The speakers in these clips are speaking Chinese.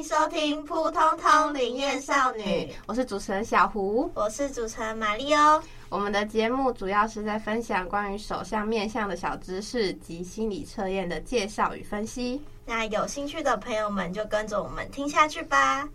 迎收听《扑通通灵验少女》，我是主持人小胡，我是主持人玛丽欧。我们的节目主要是在分享关于手相面相的小知识及心理测验的介绍与分析。那有兴趣的朋友们就跟着我们听下去吧。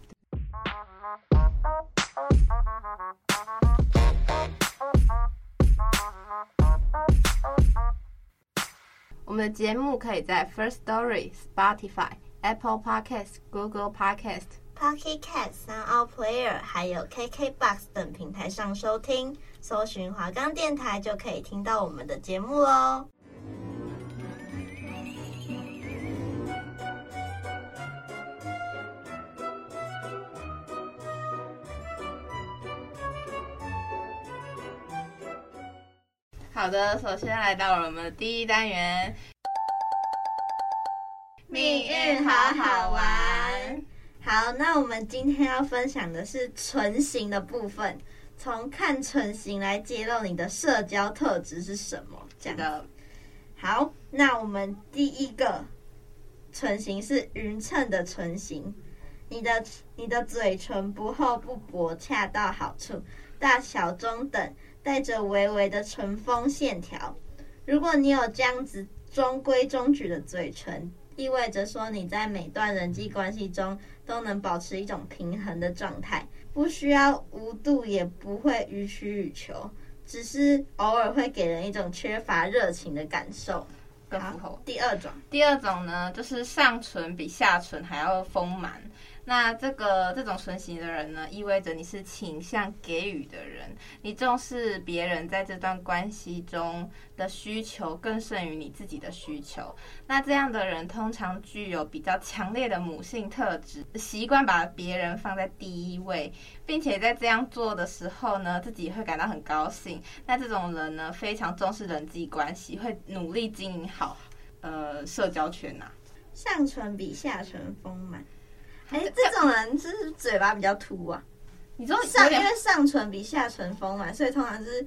我们的节目可以在 First Story、Spotify、Apple Podcast、Google Podcast、Pocket Cast、Sound Player 还有 KKBox 等平台上收听。搜寻华冈电台就可以听到我们的节目喽。好的，首先来到了我们的第一单元，命运好好玩。好，那我们今天要分享的是唇形的部分。从看唇形来揭露你的社交特质是什么？这样的。好，那我们第一个唇形是匀称的唇形，你的你的嘴唇不厚不薄，恰到好处，大小中等，带着微微的唇峰线条。如果你有这样子中规中矩的嘴唇，意味着说你在每段人际关系中都能保持一种平衡的状态。不需要无度，也不会予取予求，只是偶尔会给人一种缺乏热情的感受。好，第二种，第二种呢，就是上唇比下唇还要丰满。那这个这种唇形的人呢，意味着你是倾向给予的人，你重视别人在这段关系中的需求更胜于你自己的需求。那这样的人通常具有比较强烈的母性特质，习惯把别人放在第一位，并且在这样做的时候呢，自己会感到很高兴。那这种人呢，非常重视人际关系，会努力经营好呃社交圈呐、啊。上唇比下唇丰满。哎、欸，这种人是不是嘴巴比较凸啊？你说上，因为上唇比下唇丰满，所以通常是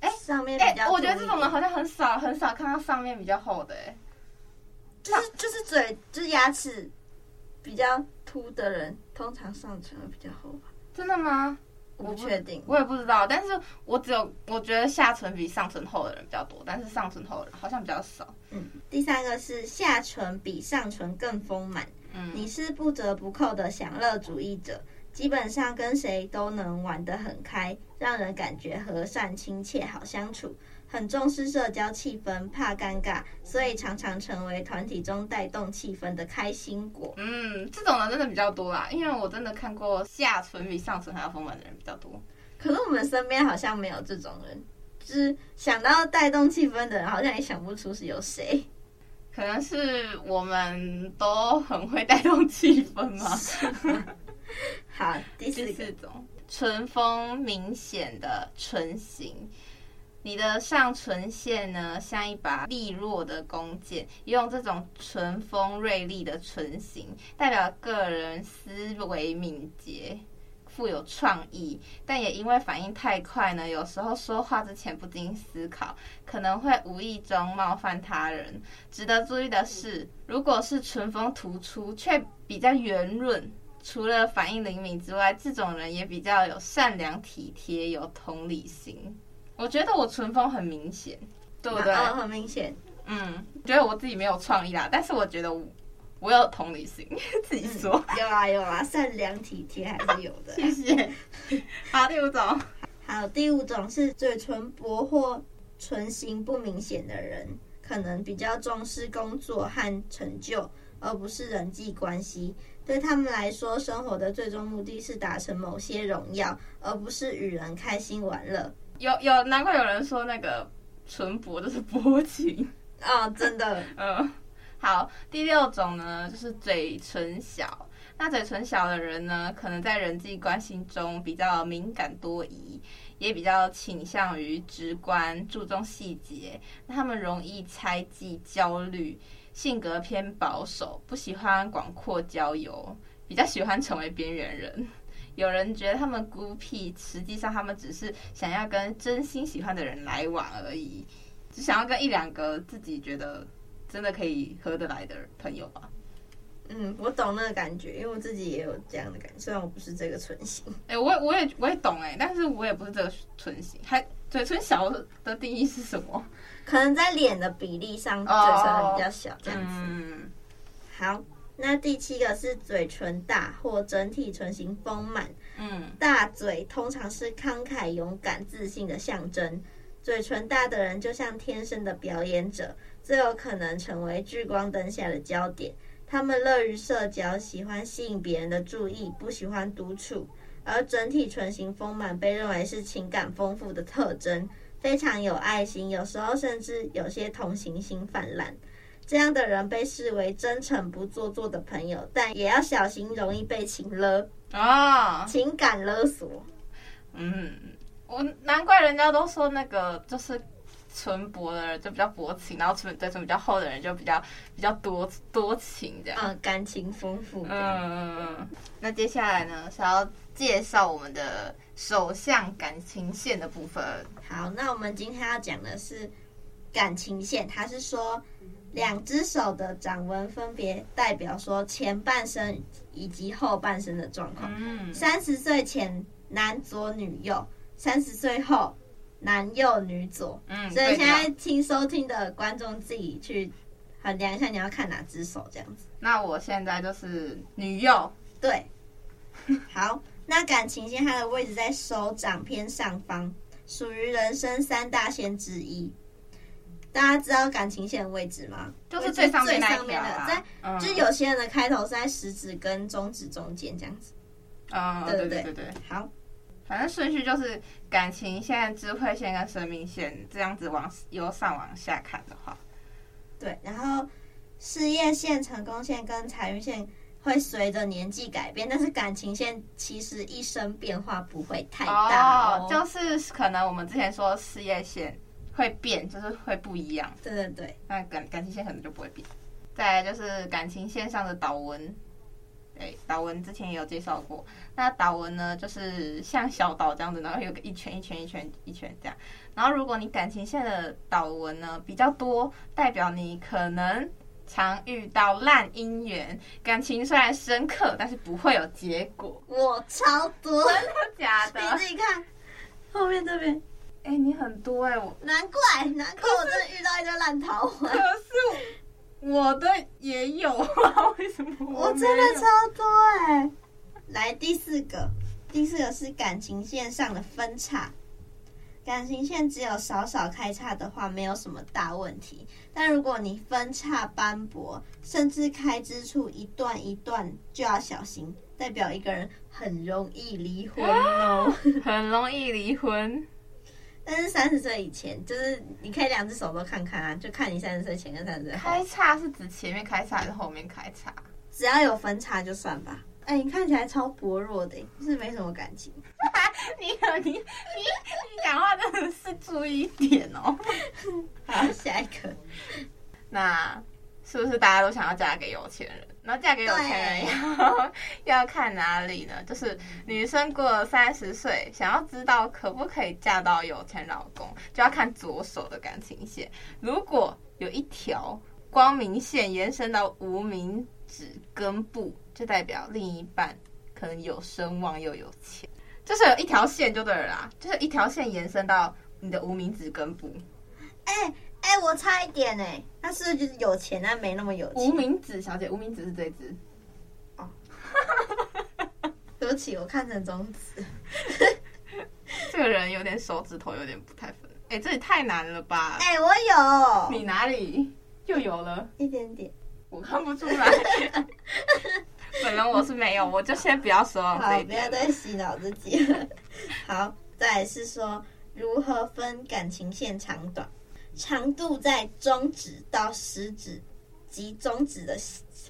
哎上面比较、欸。我觉得这种人好像很少很少看到上面比较厚的、就是就是嘴就是牙齿比较凸的人，通常上唇会比较厚吧？真的吗？我不确定，我也不知道。但是我只有我觉得下唇比上唇厚的人比较多，但是上唇厚的人好像比较少。嗯，第三个是下唇比上唇更丰满。你是不折不扣的享乐主义者，基本上跟谁都能玩得很开，让人感觉和善亲切，好相处。很重视社交气氛，怕尴尬，所以常常成为团体中带动气氛的开心果。嗯，这种人真的比较多啦，因为我真的看过下唇比上唇还要丰满的人比较多。可是我们身边好像没有这种人，就是想到带动气氛的人，好像也想不出是有谁。可能是我们都很会带动气氛嘛。好，第四，第四种，唇峰明显的唇形，你的上唇线呢，像一把利落的弓箭，用这种唇峰锐利的唇形，代表个人思维敏捷。富有创意，但也因为反应太快呢，有时候说话之前不经思考，可能会无意中冒犯他人。值得注意的是，如果是唇峰突出却比较圆润，除了反应灵敏之外，这种人也比较有善良、体贴、有同理心。我觉得我唇峰很明显，对不对？哦，很明显。嗯，觉得我自己没有创意啦，但是我觉得我。我有同理心，自己说、嗯、有啊有啊，善良体贴还是有的。谢谢。好，第五种，好，第五种是嘴唇薄或唇形不明显的人，可能比较重视工作和成就，而不是人际关系。对他们来说，生活的最终目的是达成某些荣耀，而不是与人开心玩乐。有有，难怪有人说那个唇薄就是薄情啊、哦，真的，嗯。好，第六种呢，就是嘴唇小。那嘴唇小的人呢，可能在人际关系中比较敏感多疑，也比较倾向于直观，注重细节。那他们容易猜忌、焦虑，性格偏保守，不喜欢广阔交友，比较喜欢成为边缘人。有人觉得他们孤僻，实际上他们只是想要跟真心喜欢的人来往而已，只想要跟一两个自己觉得真的可以合得来的朋友吧。嗯，我懂那个感觉，因为我自己也有这样的感觉。虽然我不是这个唇型，哎、欸，我也我也我也懂哎、欸，但是我也不是这个唇型。还嘴唇小的定义是什么？可能在脸的比例上，嘴唇比较小这样子。嗯，好，那第七个是嘴唇大或整体唇型丰满。嗯，大嘴通常是慷慨、勇敢、自信的象征。嘴唇大的人就像天生的表演者，最有可能成为聚光灯下的焦点。他们乐于社交，喜欢吸引别人的注意，不喜欢独处。而整体唇形丰满被认为是情感丰富的特征，非常有爱心，有时候甚至有些同情心泛滥。这样的人被视为真诚不做作的朋友，但也要小心，容易被情勒啊，情感勒索。嗯，我难怪人家都说那个就是。唇薄的人就比较薄情，然后唇嘴唇比较厚的人就比较比较多多情这样。嗯，感情丰富。嗯嗯嗯。那接下来呢，是要介绍我们的手相感情线的部分。好，那我们今天要讲的是感情线，它是说两只手的掌纹分别代表说前半生以及后半生的状况。嗯。三十岁前男左女右，三十岁后。男右女左，嗯，所以现在听收听的观众自己去衡量一下，你要看哪只手这样子。那我现在就是女右，对。好，那感情线它的位置在手掌偏上方，属于人生三大线之一。大家知道感情线的位置吗？就是最上面，最上面的，在、嗯、就是有些人的开头是在食指跟中指中间这样子。啊、嗯，对对对对，对，好。反正顺序就是感情线、智慧线跟生命线这样子往由上往下看的话，对。然后事业线、成功线跟财运线会随着年纪改变，但是感情线其实一生变化不会太大哦。哦，就是可能我们之前说事业线会变，就是会不一样。对对对，那感感情线可能就不会变。再来就是感情线上的导纹。对，岛纹之前也有介绍过。那岛纹呢，就是像小岛这样子，然后有个一圈一圈一圈一圈这样。然后如果你感情线的岛纹呢比较多，代表你可能常遇到烂姻缘，感情虽然深刻，但是不会有结果。我超多，真的假的？你自己看后面这边。哎、欸，你很多哎、欸，我难怪难怪我真的遇到一堆烂桃 花。可是。我的也有啊，为什么我？我真的超多哎、欸！来第四个，第四个是感情线上的分叉。感情线只有少少开叉的话，没有什么大问题。但如果你分叉斑驳，甚至开支处一段一段，就要小心，代表一个人很容易离婚哦，很容易离婚。但是三十岁以前，就是你可以两只手都看看啊，就看你三十岁前跟三十岁后。开叉是指前面开叉还是后面开叉？只要有分叉就算吧。哎、欸，你看起来超薄弱的，就是没什么感情。你你你你讲话真的是注意一点哦。好，下一个。那是不是大家都想要嫁给有钱人？然后嫁给有钱人要 要看哪里呢？就是女生过了三十岁，想要知道可不可以嫁到有钱老公，就要看左手的感情线。如果有一条光明线延伸到无名指根部，就代表另一半可能有声望又有钱。就是有一条线就对了啦，就是一条线延伸到你的无名指根部。哎、欸。哎、欸，我差一点哎，他是不是就是有钱，但没那么有钱？无名指小姐，无名指是这只。哦，对不起，我看成中指。这个人有点手指头有点不太分。哎、欸，这也太难了吧？哎、欸，我有。你哪里又有了？一点点，我看不出来。本人我是没有，我就先不要说了。好，不要再洗脑自己了。好，再来是说如何分感情线长短。长度在中指到食指及中指的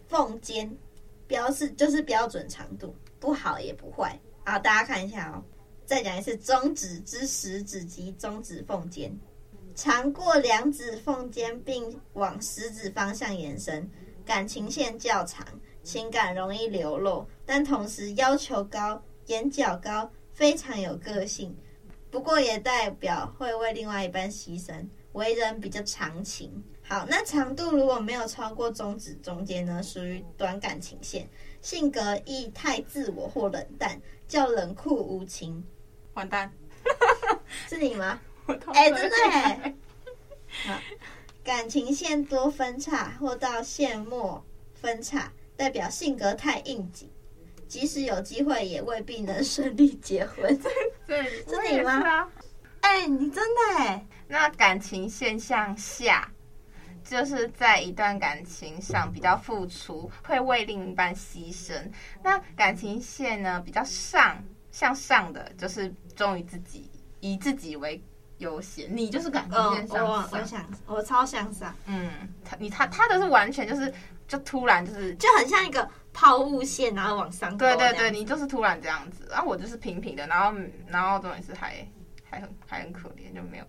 缝间，标示就是标准长度，不好也不坏。好，大家看一下哦，再讲一次，中指之食指及中指缝间，长过两指缝间，并往食指方向延伸，感情线较长，情感容易流露，但同时要求高，眼角高，非常有个性。不过也代表会为另外一半牺牲，为人比较长情。好，那长度如果没有超过中指中间呢，属于短感情线，性格易太自我或冷淡，较冷酷无情。完蛋，是你吗？哎、欸，真的哎。好，感情线多分叉或到线末分叉，代表性格太应景，即使有机会也未必能顺利结婚。对，是你吗？哎、欸，你真的哎。那感情线向下。就是在一段感情上比较付出，会为另一半牺牲。那感情线呢，比较上向上的，就是忠于自己，以自己为优先。你就是感情线向上，哦、我我想我超向上。嗯，他你他他的是完全就是就突然就是就很像一个抛物线，然后往上。对对对，你就是突然这样子，然后我就是平平的，然后然后重点是还还很还很可怜，就没有。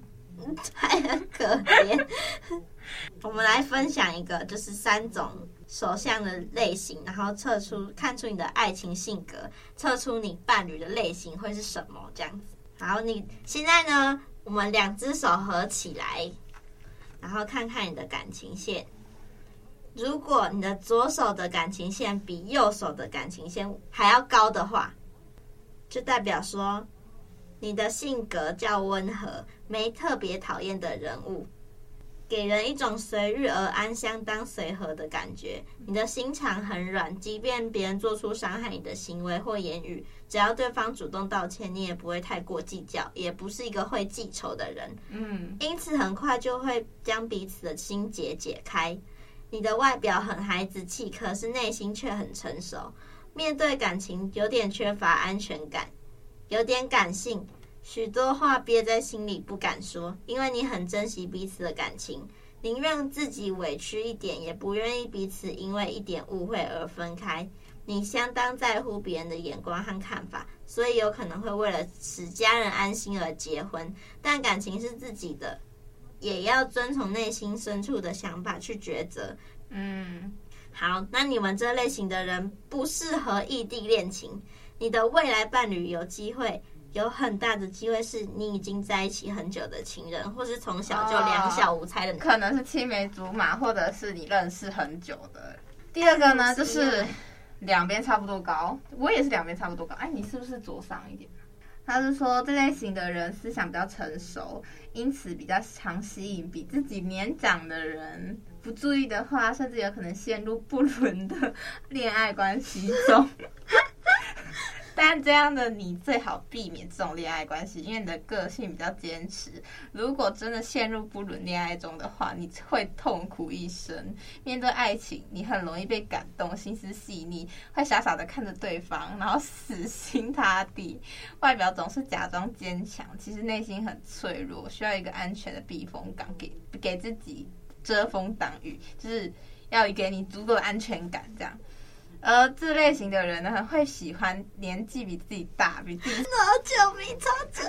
还很可怜。我们来分享一个，就是三种手相的类型，然后测出看出你的爱情性格，测出你伴侣的类型会是什么这样子。好，你现在呢，我们两只手合起来，然后看看你的感情线。如果你的左手的感情线比右手的感情线还要高的话，就代表说你的性格较温和。没特别讨厌的人物，给人一种随遇而安、相当随和的感觉。你的心肠很软，即便别人做出伤害你的行为或言语，只要对方主动道歉，你也不会太过计较，也不是一个会记仇的人。嗯，因此很快就会将彼此的心结解开。你的外表很孩子气，可是内心却很成熟。面对感情有点缺乏安全感，有点感性。许多话憋在心里不敢说，因为你很珍惜彼此的感情，宁愿自己委屈一点，也不愿意彼此因为一点误会而分开。你相当在乎别人的眼光和看法，所以有可能会为了使家人安心而结婚。但感情是自己的，也要遵从内心深处的想法去抉择。嗯，好，那你们这类型的人不适合异地恋情，你的未来伴侣有机会。有很大的机会是你已经在一起很久的情人，或是从小就两小无猜的，可能是青梅竹马，或者是你认识很久的。第二个呢，就是两边差不多高，我也是两边差不多高。哎，你是不是左上一点？他是说这类型的人思想比较成熟，因此比较常吸引比自己年长的人。不注意的话，甚至有可能陷入不伦的恋爱关系中。但这样的你最好避免这种恋爱关系，因为你的个性比较坚持。如果真的陷入不伦恋爱中的话，你会痛苦一生。面对爱情，你很容易被感动，心思细腻，会傻傻的看着对方，然后死心塌地。外表总是假装坚强，其实内心很脆弱，需要一个安全的避风港，给给自己遮风挡雨，就是要给你足够的安全感，这样。而这类型的人呢，会喜欢年纪比自己大，比自己老久没超准。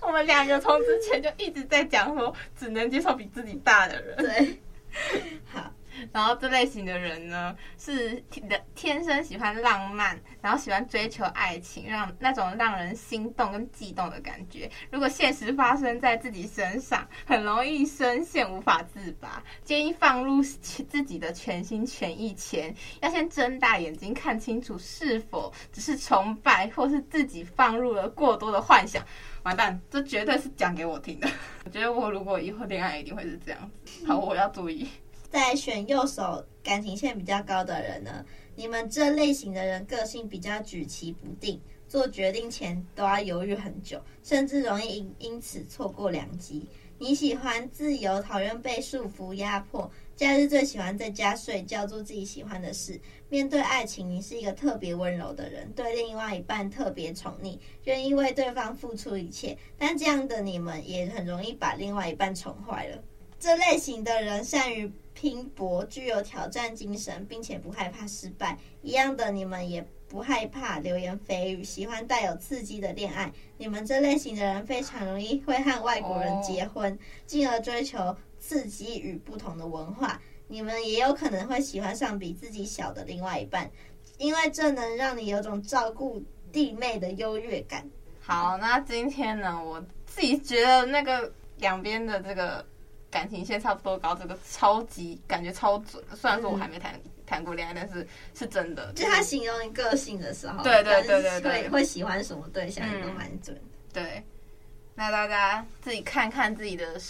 我们两个从之前就一直在讲说，只能接受比自己大的人。对，好。然后这类型的人呢，是天天生喜欢浪漫，然后喜欢追求爱情，让那种让人心动跟悸动的感觉。如果现实发生在自己身上，很容易深陷无法自拔。建议放入自己的全心全意前，要先睁大眼睛看清楚，是否只是崇拜，或是自己放入了过多的幻想。完蛋，这绝对是讲给我听的。我觉得我如果以后恋爱，一定会是这样子。好，我要注意。在选右手感情线比较高的人呢，你们这类型的人个性比较举棋不定，做决定前都要犹豫很久，甚至容易因因此错过良机。你喜欢自由，讨厌被束缚压迫，假日最喜欢在家睡觉，做自己喜欢的事。面对爱情，你是一个特别温柔的人，对另外一半特别宠溺，愿意为对方付出一切。但这样的你们也很容易把另外一半宠坏了。这类型的人善于拼搏，具有挑战精神，并且不害怕失败。一样的，你们也不害怕流言蜚语，喜欢带有刺激的恋爱。你们这类型的人非常容易会和外国人结婚，进而追求刺激与不同的文化。你们也有可能会喜欢上比自己小的另外一半，因为这能让你有种照顾弟妹的优越感。好，那今天呢，我自己觉得那个两边的这个感情线差不多高，这个超级感觉超准。虽然说我还没谈谈过恋爱，但是是真的。就他形容你个性的时候，对对对对对，会会喜欢什么对象都蛮准。对，那大家自己看看自己的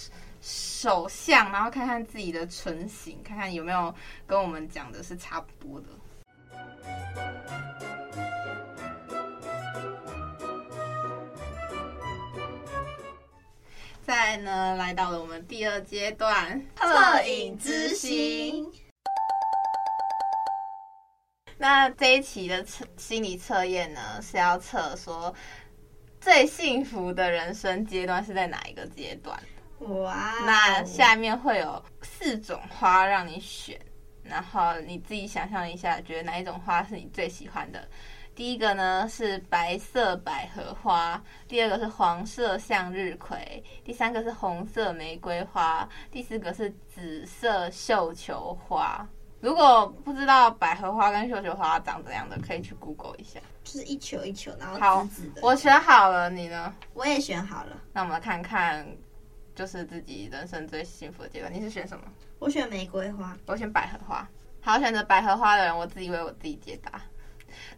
手相，然后看看自己的唇形，看看有没有跟我们讲的是差不多的。再呢，来到了我们第二阶段测影之星。那这一期的测心理测验呢，是要测说最幸福的人生阶段是在哪一个阶段？哇！那下面会有四种花让你选，然后你自己想象一下，觉得哪一种花是你最喜欢的？第一个呢是白色百合花，第二个是黄色向日葵，第三个是红色玫瑰花，第四个是紫色绣球花。如果不知道百合花跟绣球花长怎样的，可以去 Google 一下。就是一球一球，然后紫紫的。好，我选好了，你呢？我也选好了。那我们来看看，就是自己人生最幸福的阶段。你是选什么？我选玫瑰花。我选百合花。好，选择百合花的人，我自己为我自己解答。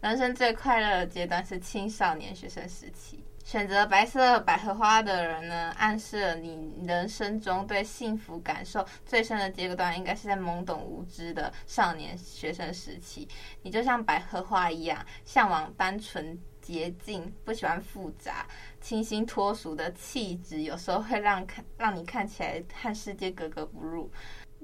人生最快乐的阶段是青少年学生时期。选择白色百合花的人呢，暗示了你人生中对幸福感受最深的阶段，应该是在懵懂无知的少年学生时期。你就像百合花一样，向往单纯洁净，不喜欢复杂、清新脱俗的气质，有时候会让看让你看起来和世界格格不入。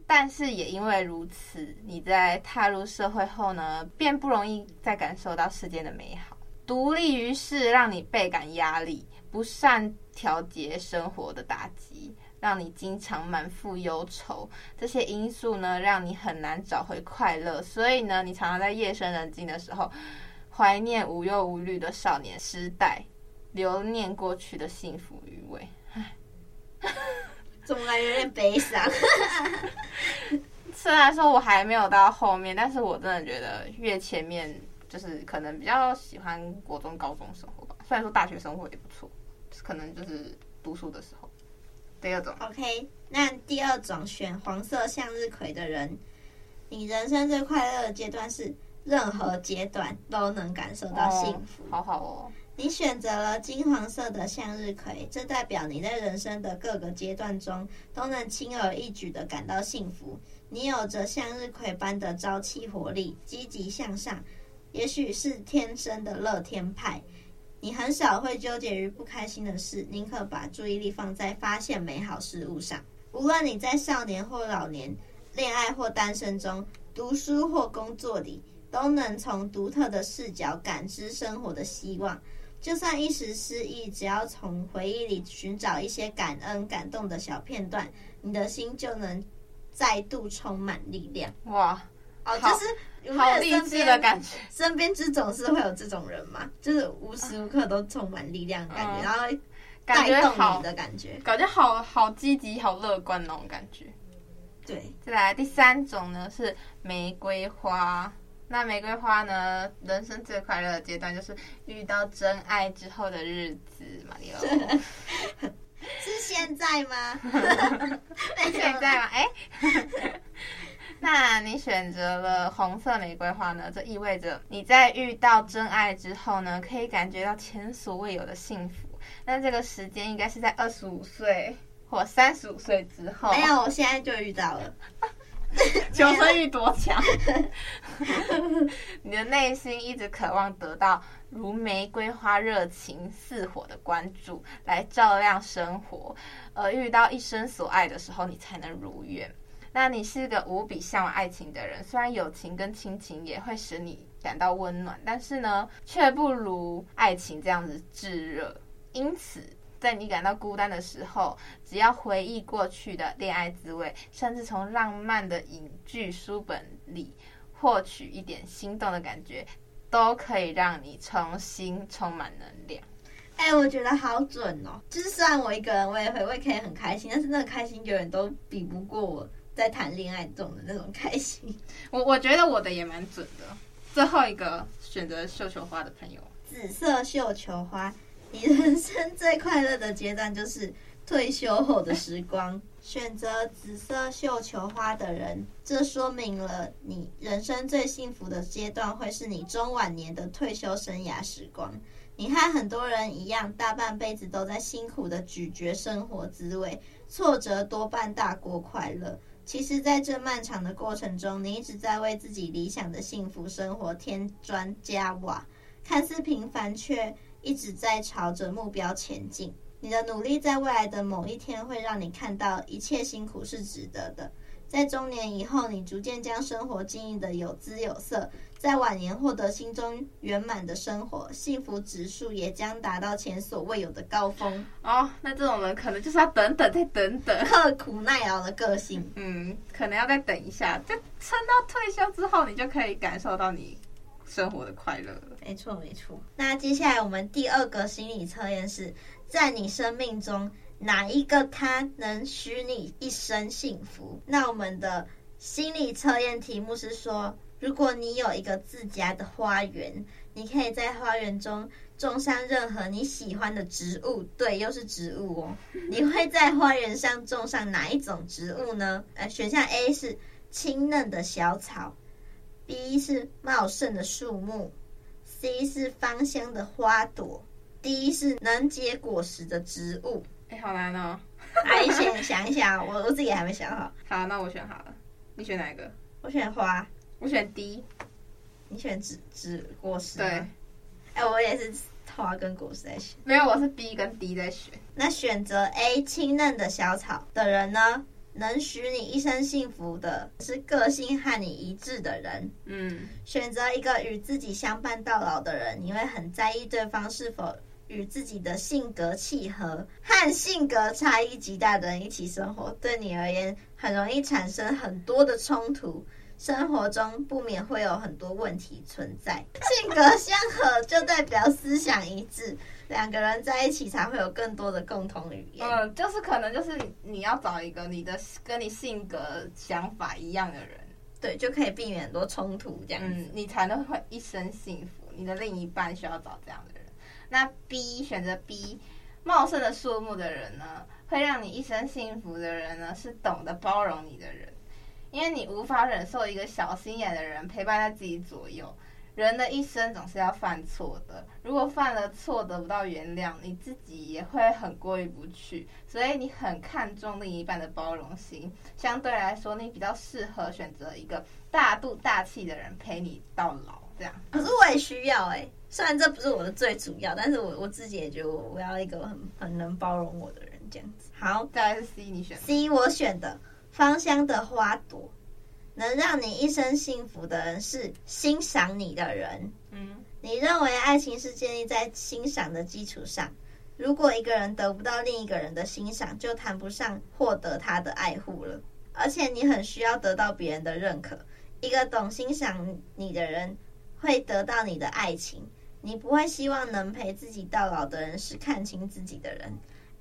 但是也因为如此，你在踏入社会后呢，便不容易再感受到世间的美好。独立于世，让你倍感压力；不善调节生活的打击，让你经常满腹忧愁。这些因素呢，让你很难找回快乐。所以呢，你常常在夜深人静的时候，怀念无忧无虑的少年时代，留念过去的幸福余味。唉。总感觉有点悲伤。虽然说我还没有到后面，但是我真的觉得越前面就是可能比较喜欢国中、高中生活吧。虽然说大学生活也不错，可能就是读书的时候。第二种，OK，那第二种选黄色向日葵的人，你人生最快乐的阶段是任何阶段都能感受到幸福。哦，好好哦。你选择了金黄色的向日葵，这代表你在人生的各个阶段中都能轻而易举地感到幸福。你有着向日葵般的朝气活力，积极向上，也许是天生的乐天派。你很少会纠结于不开心的事，宁可把注意力放在发现美好事物上。无论你在少年或老年、恋爱或单身中、读书或工作里，都能从独特的视角感知生活的希望。就算一时失意，只要从回忆里寻找一些感恩、感动的小片段，你的心就能再度充满力量。哇，哦，就是好励志的感觉。身边之总是会有这种人嘛，就是无时无刻都充满力量的感觉，嗯、然后带动你的感觉，感觉好好积极、好乐观那种感觉。对，再来第三种呢，是玫瑰花。那玫瑰花呢？人生最快乐的阶段就是遇到真爱之后的日子，马里奥。是现在吗？现在吗？哎、欸，那你选择了红色玫瑰花呢？这意味着你在遇到真爱之后呢，可以感觉到前所未有的幸福。那这个时间应该是在二十五岁或三十五岁之后。没有，我现在就遇到了。求生欲多强？你的内心一直渴望得到如玫瑰花热情似火的关注，来照亮生活。而遇到一生所爱的时候，你才能如愿。那你是个无比向往爱情的人，虽然友情跟亲情也会使你感到温暖，但是呢，却不如爱情这样子炙热。因此。在你感到孤单的时候，只要回忆过去的恋爱滋味，甚至从浪漫的影剧书本里获取一点心动的感觉，都可以让你重新充满能量。哎、欸，我觉得好准哦！就是虽然我一个人，我也会，我也可以很开心，但是那个开心永远都比不过我在谈恋爱中的那种开心。我我觉得我的也蛮准的。最后一个选择绣球花的朋友，紫色绣球花，你人生最快乐的阶段就是退休后的时光。选择紫色绣球花的人，这说明了你人生最幸福的阶段会是你中晚年的退休生涯时光。你和很多人一样，大半辈子都在辛苦的咀嚼生活滋味，挫折多半大过快乐。其实，在这漫长的过程中，你一直在为自己理想的幸福生活添砖加瓦，看似平凡，却一直在朝着目标前进。你的努力在未来的某一天会让你看到一切辛苦是值得的。在中年以后，你逐渐将生活经营的有滋有色。在晚年获得心中圆满的生活，幸福指数也将达到前所未有的高峰。哦，那这种人可能就是要等等再等等，刻苦耐劳的个性。嗯，可能要再等一下，就撑到退休之后，你就可以感受到你生活的快乐了。没错，没错。那接下来我们第二个心理测验是在你生命中哪一个他能许你一生幸福？那我们的心理测验题目是说。如果你有一个自家的花园，你可以在花园中种上任何你喜欢的植物。对，又是植物哦。你会在花园上种上哪一种植物呢？呃，选项 A 是青嫩的小草，B 是茂盛的树木，C 是芳香的花朵，D 是能结果实的植物。哎，好难哦。哎，先想一想，我我自己还没想好。好，那我选好了。你选哪一个？我选花。我选 D，你选植植果实。对，哎、欸，我也是花跟果实在选。没有，我是 B 跟 D 在选。那选择 A 清嫩的小草的人呢？能许你一生幸福的是个性和你一致的人。嗯，选择一个与自己相伴到老的人，你会很在意对方是否与自己的性格契合。和性格差异极大的人一起生活，对你而言很容易产生很多的冲突。生活中不免会有很多问题存在，性格相合就代表思想一致，两个人在一起才会有更多的共同语言。嗯，就是可能就是你要找一个你的跟你性格想法一样的人，对，就可以避免很多冲突，这样子，嗯，你才能会一生幸福。你的另一半需要找这样的人。那 B 选择 B，茂盛的树木的人呢，会让你一生幸福的人呢，是懂得包容你的人。因为你无法忍受一个小心眼的人陪伴在自己左右。人的一生总是要犯错的，如果犯了错得不到原谅，你自己也会很过意不去。所以你很看重另一半的包容心，相对来说，你比较适合选择一个大度大气的人陪你到老。这样，可是我也需要哎、欸，虽然这不是我的最主要，但是我我自己也觉得我我要一个很很能包容我的人这样子。好，再来是 C，你选 C，我选的。芳香的花朵，能让你一生幸福的人是欣赏你的人。嗯，你认为爱情是建立在欣赏的基础上。如果一个人得不到另一个人的欣赏，就谈不上获得他的爱护了。而且你很需要得到别人的认可。一个懂欣赏你的人会得到你的爱情。你不会希望能陪自己到老的人是看清自己的人。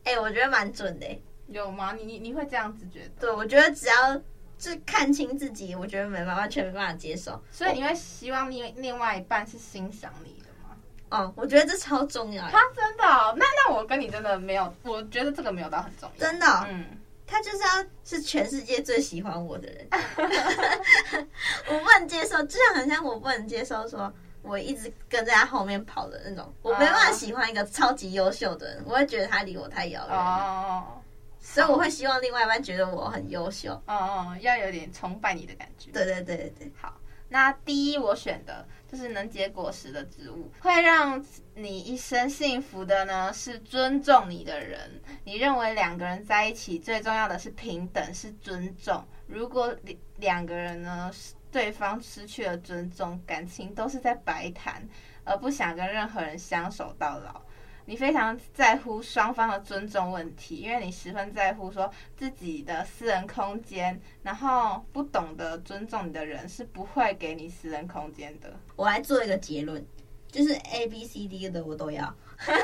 哎，我觉得蛮准的。有吗？你你你会这样子觉得？对，我觉得只要是看清自己，我觉得没办法，完全没办法接受。所以你会希望另另外一半是欣赏你的吗？哦，我觉得这超重要。他真的哦？那那我跟你真的没有，我觉得这个没有到很重要。真的哦？嗯，他就是要是全世界最喜欢我的人。我不能接受，就像很像我不能接受说我一直跟在他后面跑的那种，我没办法喜欢一个超级优秀的人，我会觉得他离我太遥远。哦。所以我会希望另外一半觉得我很优秀，哦哦，要有点崇拜你的感觉。对对对对对。好，那第一我选的就是能结果实的植物，会让你一生幸福的呢是尊重你的人。你认为两个人在一起最重要的是平等，是尊重。如果两个人呢，对方失去了尊重，感情都是在白谈，而不想跟任何人相守到老。你非常在乎双方的尊重问题，因为你十分在乎说自己的私人空间，然后不懂得尊重你的人是不会给你私人空间的。我来做一个结论，就是 A B C D 的我都要。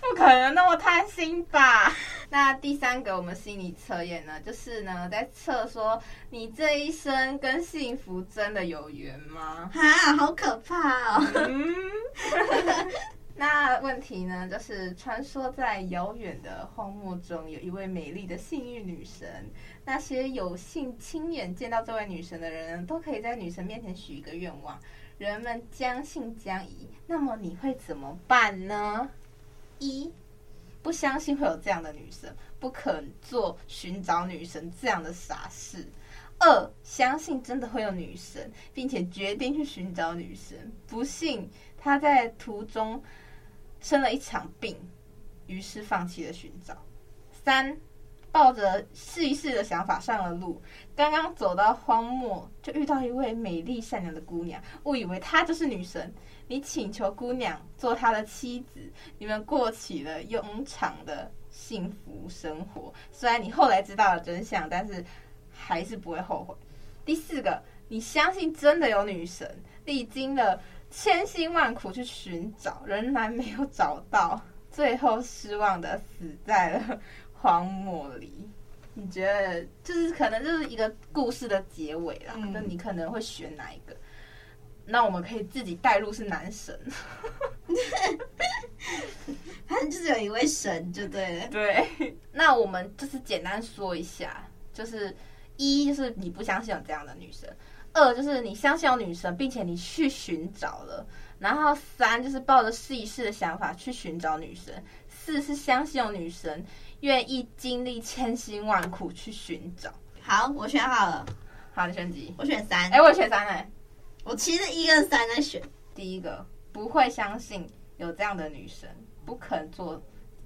不可能那么贪心吧？那第三个我们心理测验呢，就是呢在测说你这一生跟幸福真的有缘吗？哈，好可怕哦！嗯、那问题呢，就是传说在遥远的荒漠中有一位美丽的幸运女神，那些有幸亲眼见到这位女神的人都可以在女神面前许一个愿望，人们将信将疑。那么你会怎么办呢？一不相信会有这样的女神，不肯做寻找女神这样的傻事；二相信真的会有女神，并且决定去寻找女神，不幸她在途中生了一场病，于是放弃了寻找；三抱着试一试的想法上了路，刚刚走到荒漠，就遇到一位美丽善良的姑娘，误以为她就是女神。你请求姑娘做他的妻子，你们过起了庸常的幸福生活。虽然你后来知道了真相，但是还是不会后悔。第四个，你相信真的有女神，历经了千辛万苦去寻找，仍然没有找到，最后失望的死在了 荒漠里。你觉得，就是可能就是一个故事的结尾啦？那、嗯、你可能会选哪一个？那我们可以自己带入是男神，反正就是有一位神就对了。对，那我们就是简单说一下，就是一就是你不相信有这样的女神，二就是你相信有女神，并且你去寻找了，然后三就是抱着试一试的想法去寻找女神，四是相信有女神，愿意经历千辛万苦去寻找。好，我选好了。好，你选几？我选三。哎、欸，我选三哎。我其实一跟三在选，第一个不会相信有这样的女神，不肯做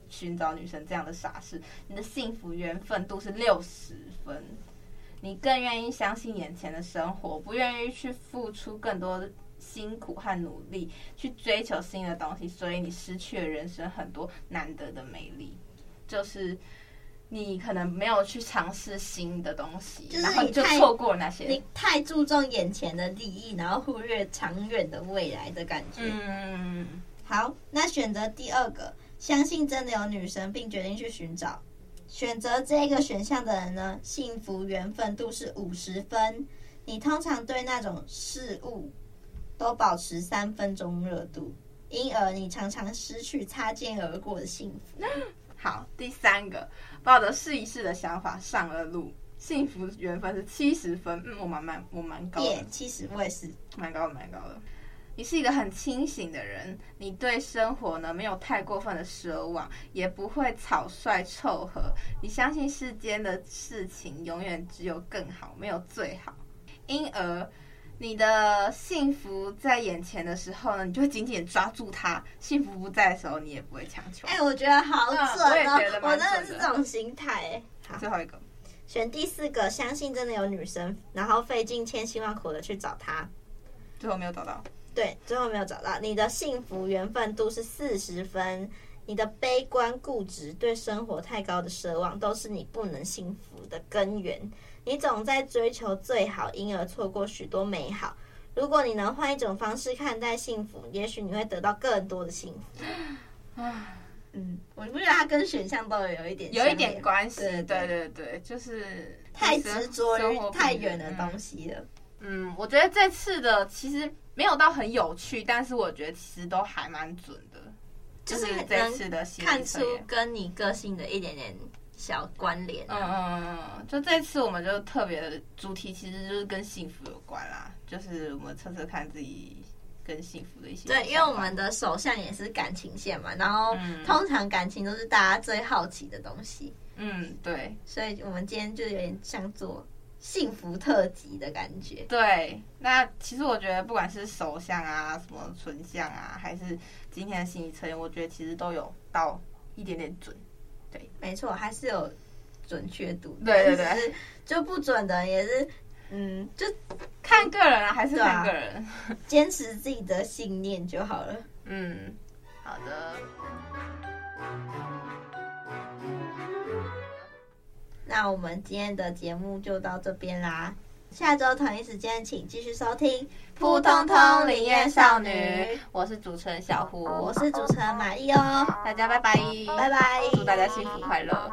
寻找女神这样的傻事。你的幸福缘分度是六十分，你更愿意相信眼前的生活，不愿意去付出更多的辛苦和努力去追求新的东西，所以你失去了人生很多难得的美丽，就是。你可能没有去尝试新的东西，就是、然后就错过那些。你太注重眼前的利益，然后忽略长远的未来的感觉。嗯，好，那选择第二个，相信真的有女神，并决定去寻找。选择这个选项的人呢，幸福缘分度是五十分。你通常对那种事物都保持三分钟热度，因而你常常失去擦肩而过的幸福。好，第三个。抱着试一试的想法上了路，幸福缘分是七十分，嗯，我蛮蛮我蛮高的，七十我也是蛮高的蛮高的。你是一个很清醒的人，你对生活呢没有太过分的奢望，也不会草率凑合。你相信世间的事情永远只有更好，没有最好，因而。你的幸福在眼前的时候呢，你就会紧紧抓住它；幸福不在的时候，你也不会强求。哎、欸，我觉得好准哦！我真的是这种心态。好，最后一个，选第四个，相信真的有女生，然后费尽千辛万苦的去找她，最后没有找到。对，最后没有找到。你的幸福缘分度是四十分，你的悲观固执、对生活太高的奢望，都是你不能幸福的根源。你总在追求最好，因而错过许多美好。如果你能换一种方式看待幸福，也许你会得到更多的幸福。啊，嗯，我不觉得它跟选项都有有一点有一点关系。对对对对，就是太执着于太远的东西了。嗯，我觉得这次的其实没有到很有趣，但是我觉得其实都还蛮准的。就是这次的看出跟你个性的一点点。小关联，嗯嗯嗯，就这次我们就特别的主题，其实就是跟幸福有关啦，就是我们测测看自己跟幸福的一些。对，因为我们的首相也是感情线嘛，然后通常感情都是大家最好奇的东西。嗯，对，所以我们今天就有点像做幸福特辑的感觉。对，那其实我觉得不管是首相啊，什么存相啊，还是今天的心理测验，我觉得其实都有到一点点准。对，没错，还是有准确度。对对对，就不准的也是，嗯，就看个人啊，还是看个人，坚持自己的信念就好了。嗯，好的。那我们今天的节目就到这边啦，下周同一时间请继续收听《扑通通灵验少女》，我是主持人小胡，我是主持人玛丽哦，大家拜拜，拜拜，祝大家幸福快乐。